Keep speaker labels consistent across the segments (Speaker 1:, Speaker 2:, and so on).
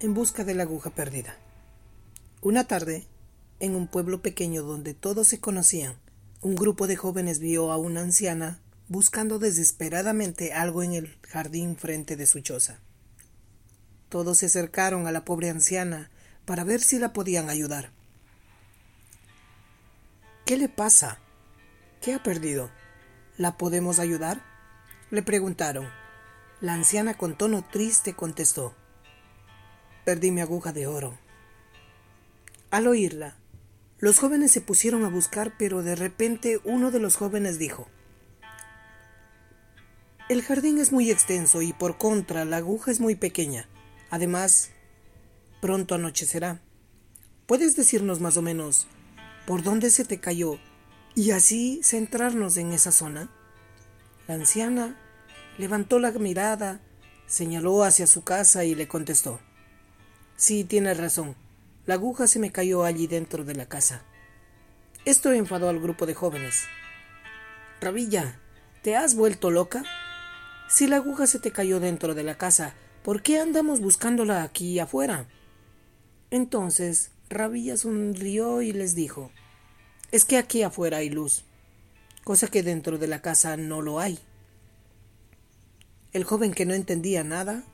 Speaker 1: en busca de la aguja perdida. Una tarde, en un pueblo pequeño donde todos se conocían, un grupo de jóvenes vio a una anciana buscando desesperadamente algo en el jardín frente de su choza. Todos se acercaron a la pobre anciana para ver si la podían ayudar. ¿Qué le pasa? ¿Qué ha perdido? ¿La podemos ayudar? Le preguntaron. La anciana con tono triste contestó. Perdí mi aguja de oro. Al oírla, los jóvenes se pusieron a buscar, pero de repente uno de los jóvenes dijo, El jardín es muy extenso y por contra la aguja es muy pequeña. Además, pronto anochecerá. ¿Puedes decirnos más o menos por dónde se te cayó y así centrarnos en esa zona? La anciana levantó la mirada, señaló hacia su casa y le contestó. Sí, tienes razón. La aguja se me cayó allí dentro de la casa. Esto enfadó al grupo de jóvenes. Rabilla, ¿te has vuelto loca? Si la aguja se te cayó dentro de la casa, ¿por qué andamos buscándola aquí afuera? Entonces Rabilla sonrió y les dijo, es que aquí afuera hay luz, cosa que dentro de la casa no lo hay. El joven que no entendía nada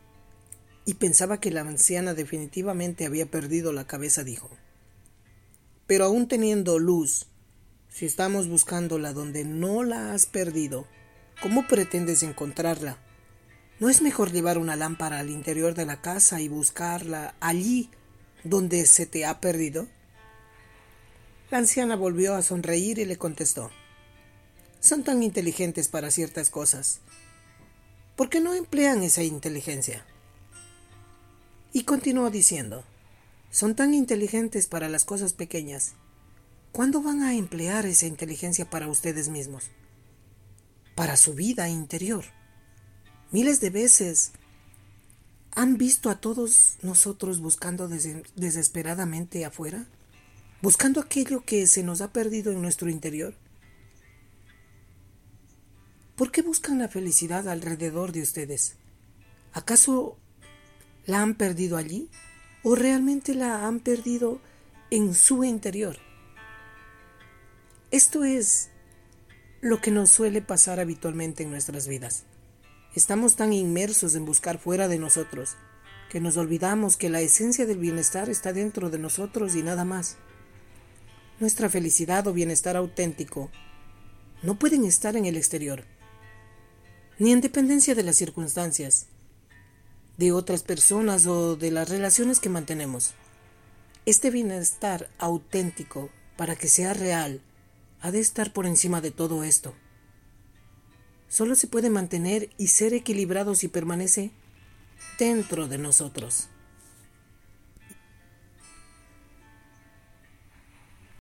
Speaker 1: y pensaba que la anciana definitivamente había perdido la cabeza, dijo, Pero aún teniendo luz, si estamos buscándola donde no la has perdido, ¿cómo pretendes encontrarla? ¿No es mejor llevar una lámpara al interior de la casa y buscarla allí donde se te ha perdido? La anciana volvió a sonreír y le contestó, Son tan inteligentes para ciertas cosas. ¿Por qué no emplean esa inteligencia? Y continuó diciendo, son tan inteligentes para las cosas pequeñas. ¿Cuándo van a emplear esa inteligencia para ustedes mismos? Para su vida interior. Miles de veces han visto a todos nosotros buscando desesperadamente afuera, buscando aquello que se nos ha perdido en nuestro interior. ¿Por qué buscan la felicidad alrededor de ustedes? ¿Acaso ¿La han perdido allí? ¿O realmente la han perdido en su interior? Esto es lo que nos suele pasar habitualmente en nuestras vidas. Estamos tan inmersos en buscar fuera de nosotros que nos olvidamos que la esencia del bienestar está dentro de nosotros y nada más. Nuestra felicidad o bienestar auténtico no pueden estar en el exterior, ni en dependencia de las circunstancias, de otras personas o de las relaciones que mantenemos. Este bienestar auténtico, para que sea real, ha de estar por encima de todo esto. Solo se puede mantener y ser equilibrado si permanece dentro de nosotros.